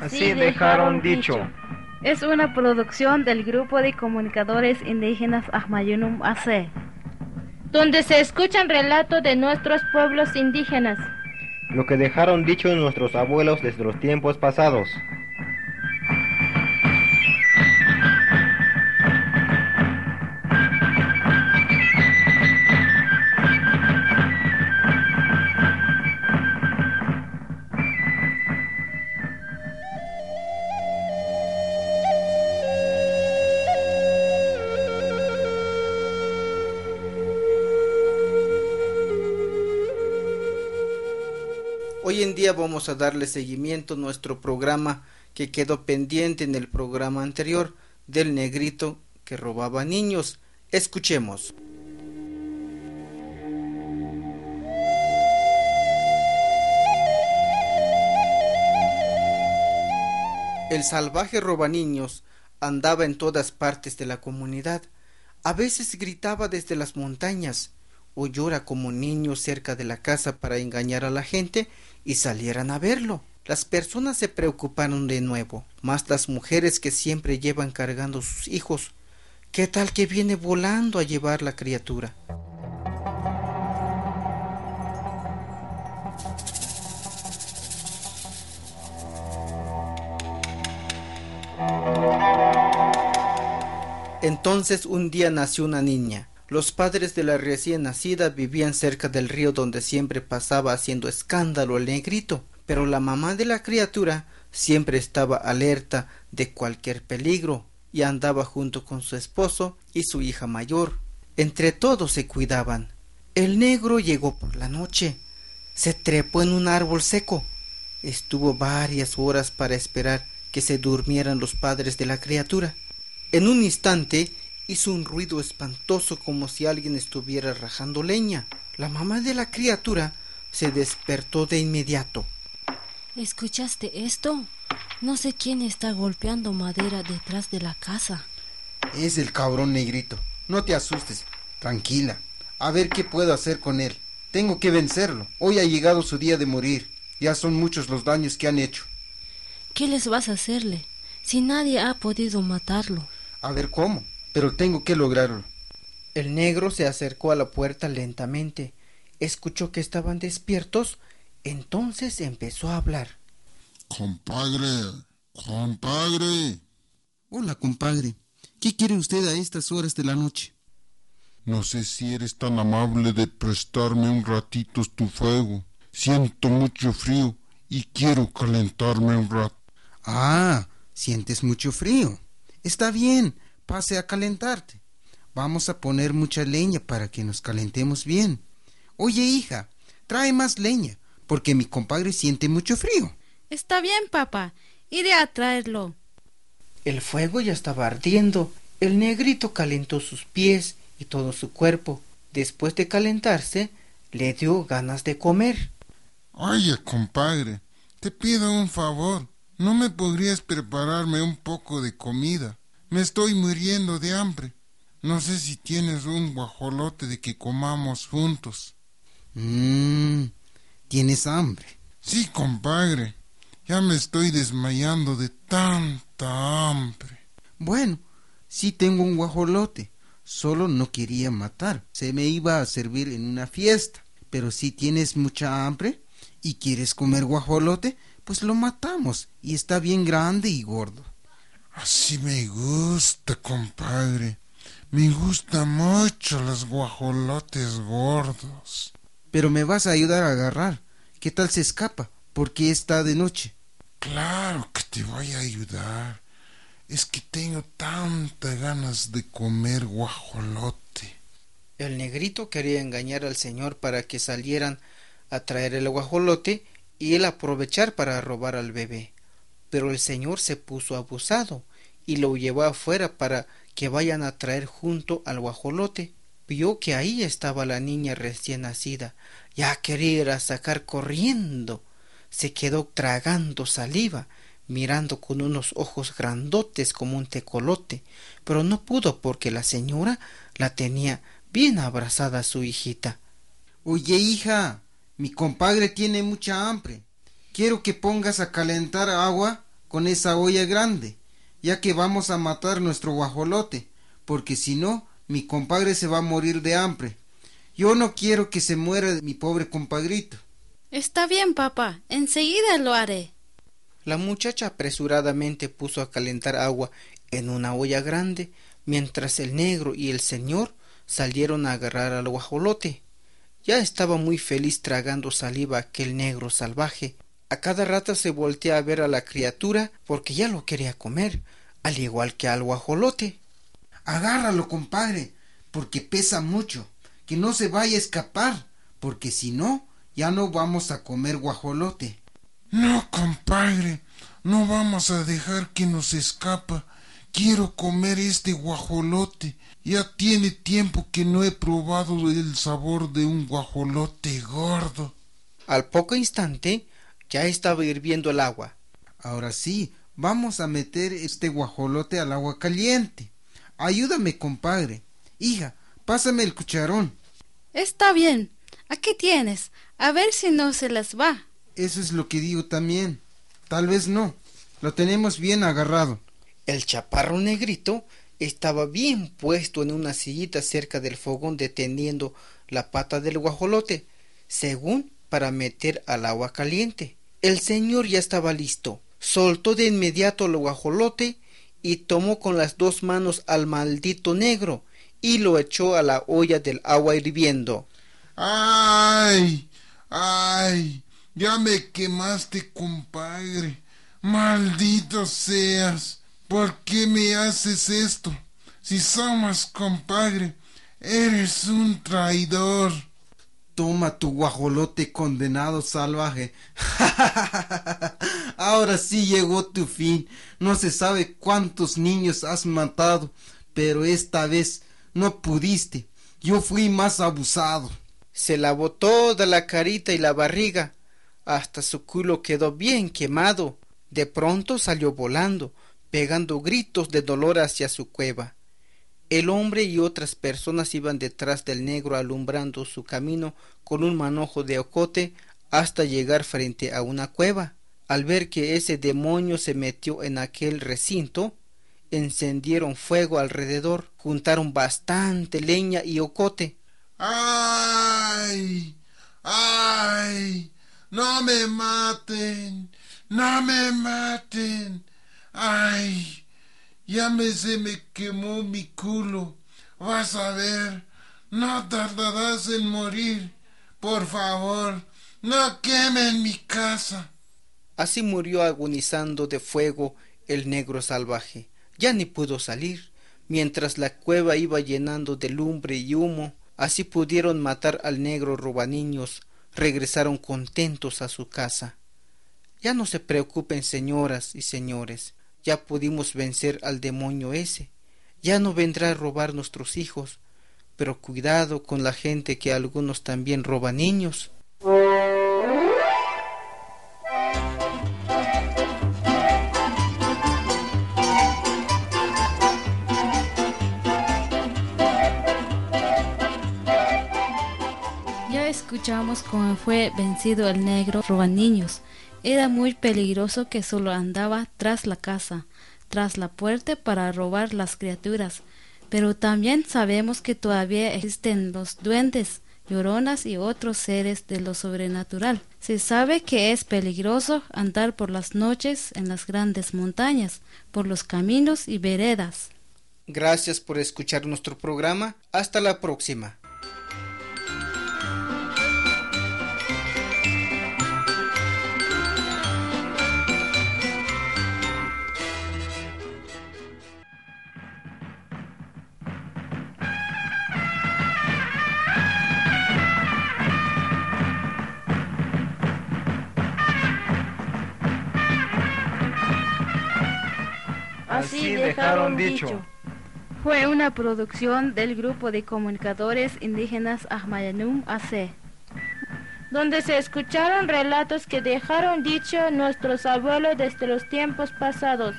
Así dejaron dicho. Es una producción del grupo de comunicadores indígenas Ahmayunum AC. Donde se escuchan relatos de nuestros pueblos indígenas. Lo que dejaron dicho nuestros abuelos desde los tiempos pasados. Hoy en día vamos a darle seguimiento a nuestro programa que quedó pendiente en el programa anterior del negrito que robaba niños. Escuchemos. El salvaje robaniños andaba en todas partes de la comunidad. A veces gritaba desde las montañas o llora como niño cerca de la casa para engañar a la gente y salieran a verlo. Las personas se preocuparon de nuevo, más las mujeres que siempre llevan cargando sus hijos. ¿Qué tal que viene volando a llevar la criatura? Entonces un día nació una niña. Los padres de la recién nacida vivían cerca del río donde siempre pasaba haciendo escándalo el negrito, pero la mamá de la criatura siempre estaba alerta de cualquier peligro y andaba junto con su esposo y su hija mayor. Entre todos se cuidaban. El negro llegó por la noche. Se trepó en un árbol seco. Estuvo varias horas para esperar que se durmieran los padres de la criatura. En un instante hizo un ruido espantoso como si alguien estuviera rajando leña. La mamá de la criatura se despertó de inmediato. ¿Escuchaste esto? No sé quién está golpeando madera detrás de la casa. Es el cabrón negrito. No te asustes. Tranquila. A ver qué puedo hacer con él. Tengo que vencerlo. Hoy ha llegado su día de morir. Ya son muchos los daños que han hecho. ¿Qué les vas a hacerle? Si nadie ha podido matarlo. A ver cómo pero tengo que lograrlo. El negro se acercó a la puerta lentamente, escuchó que estaban despiertos, entonces empezó a hablar. Compadre, compadre. Hola, compadre. ¿Qué quiere usted a estas horas de la noche? No sé si eres tan amable de prestarme un ratito tu fuego. Siento mucho frío y quiero calentarme un rato. Ah, sientes mucho frío. Está bien, pase a calentarte. Vamos a poner mucha leña para que nos calentemos bien. Oye, hija, trae más leña, porque mi compadre siente mucho frío. Está bien, papá. Iré a traerlo. El fuego ya estaba ardiendo. El negrito calentó sus pies y todo su cuerpo. Después de calentarse, le dio ganas de comer. Oye, compadre, te pido un favor. ¿No me podrías prepararme un poco de comida? Me estoy muriendo de hambre. No sé si tienes un guajolote de que comamos juntos. Mmm, ¿tienes hambre? Sí, compadre. Ya me estoy desmayando de tanta hambre. Bueno, sí tengo un guajolote. Solo no quería matar. Se me iba a servir en una fiesta. Pero si tienes mucha hambre y quieres comer guajolote, pues lo matamos. Y está bien grande y gordo. Así me gusta, compadre. Me gustan mucho los guajolotes gordos. Pero me vas a ayudar a agarrar. ¿Qué tal se escapa? Porque está de noche. Claro que te voy a ayudar. Es que tengo tantas ganas de comer guajolote. El negrito quería engañar al señor para que salieran a traer el guajolote y él aprovechar para robar al bebé pero el señor se puso abusado y lo llevó afuera para que vayan a traer junto al guajolote. Vio que ahí estaba la niña recién nacida. Ya quería ir a sacar corriendo. Se quedó tragando saliva, mirando con unos ojos grandotes como un tecolote, pero no pudo porque la señora la tenía bien abrazada a su hijita. Oye, hija, mi compadre tiene mucha hambre. Quiero que pongas a calentar agua con esa olla grande, ya que vamos a matar nuestro guajolote, porque si no, mi compadre se va a morir de hambre. Yo no quiero que se muera mi pobre compadrito. Está bien, papá, enseguida lo haré. La muchacha apresuradamente puso a calentar agua en una olla grande, mientras el negro y el señor salieron a agarrar al guajolote. Ya estaba muy feliz tragando saliva aquel negro salvaje. A cada rato se voltea a ver a la criatura porque ya lo quería comer, al igual que al guajolote. Agárralo, compadre, porque pesa mucho, que no se vaya a escapar, porque si no, ya no vamos a comer guajolote. No, compadre, no vamos a dejar que nos escapa. Quiero comer este guajolote. Ya tiene tiempo que no he probado el sabor de un guajolote gordo. Al poco instante ya estaba hirviendo el agua. Ahora sí, vamos a meter este guajolote al agua caliente. Ayúdame, compadre. Hija, pásame el cucharón. Está bien. Aquí tienes. A ver si no se las va. Eso es lo que digo también. Tal vez no. Lo tenemos bien agarrado. El chaparro negrito estaba bien puesto en una sillita cerca del fogón deteniendo la pata del guajolote, según para meter al agua caliente. El señor ya estaba listo. Soltó de inmediato el guajolote y tomó con las dos manos al maldito negro y lo echó a la olla del agua hirviendo. ¡Ay! ¡Ay! Ya me quemaste, compadre. Maldito seas. ¿Por qué me haces esto? Si somos compadre, eres un traidor. Toma tu guajolote condenado salvaje. Ahora sí llegó tu fin. No se sabe cuántos niños has matado, pero esta vez no pudiste. Yo fui más abusado. Se lavó toda la carita y la barriga, hasta su culo quedó bien quemado. De pronto salió volando, pegando gritos de dolor hacia su cueva. El hombre y otras personas iban detrás del negro alumbrando su camino con un manojo de ocote hasta llegar frente a una cueva. Al ver que ese demonio se metió en aquel recinto, encendieron fuego alrededor, juntaron bastante leña y ocote. ¡Ay! ¡Ay! ¡No me maten! ¡No me maten! ¡Ay! Ya me se me quemó mi culo. Vas a ver. No tardarás en morir. Por favor, no quemen mi casa. Así murió agonizando de fuego el negro salvaje. Ya ni pudo salir. Mientras la cueva iba llenando de lumbre y humo, así pudieron matar al negro robaniños. Regresaron contentos a su casa. Ya no se preocupen, señoras y señores ya pudimos vencer al demonio ese. Ya no vendrá a robar nuestros hijos. Pero cuidado con la gente que algunos también roban niños. Ya escuchamos cómo fue vencido el negro roba niños. Era muy peligroso que solo andaba tras la casa, tras la puerta para robar las criaturas. Pero también sabemos que todavía existen los duendes, lloronas y otros seres de lo sobrenatural. Se sabe que es peligroso andar por las noches en las grandes montañas, por los caminos y veredas. Gracias por escuchar nuestro programa. Hasta la próxima. Así dejaron dicho. Fue una producción del grupo de comunicadores indígenas Ahmayanum AC. donde se escucharon relatos que dejaron dicho nuestros abuelos desde los tiempos pasados.